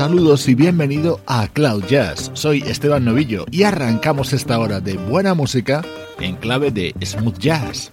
Saludos y bienvenido a Cloud Jazz. Soy Esteban Novillo y arrancamos esta hora de buena música en clave de smooth jazz.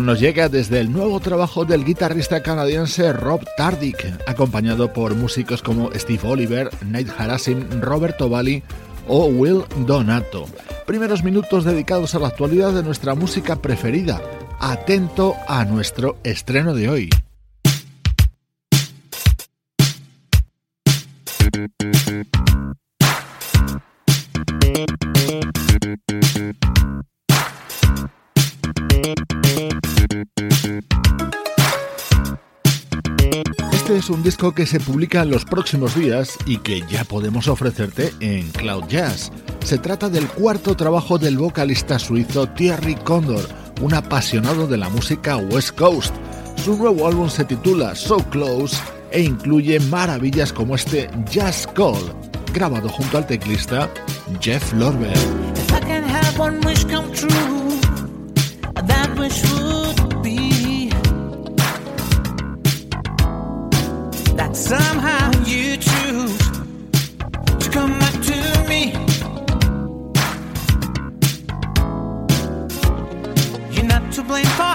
Nos llega desde el nuevo trabajo del guitarrista canadiense Rob Tardick, acompañado por músicos como Steve Oliver, Nate Harassin, Roberto Bali o Will Donato. Primeros minutos dedicados a la actualidad de nuestra música preferida. Atento a nuestro estreno de hoy. Es un disco que se publica en los próximos días y que ya podemos ofrecerte en Cloud Jazz. Se trata del cuarto trabajo del vocalista suizo Thierry Condor, un apasionado de la música West Coast. Su nuevo álbum se titula So Close e incluye maravillas como este Jazz Call, grabado junto al teclista Jeff Lorber. Somehow you choose to come back to me. You're not to blame for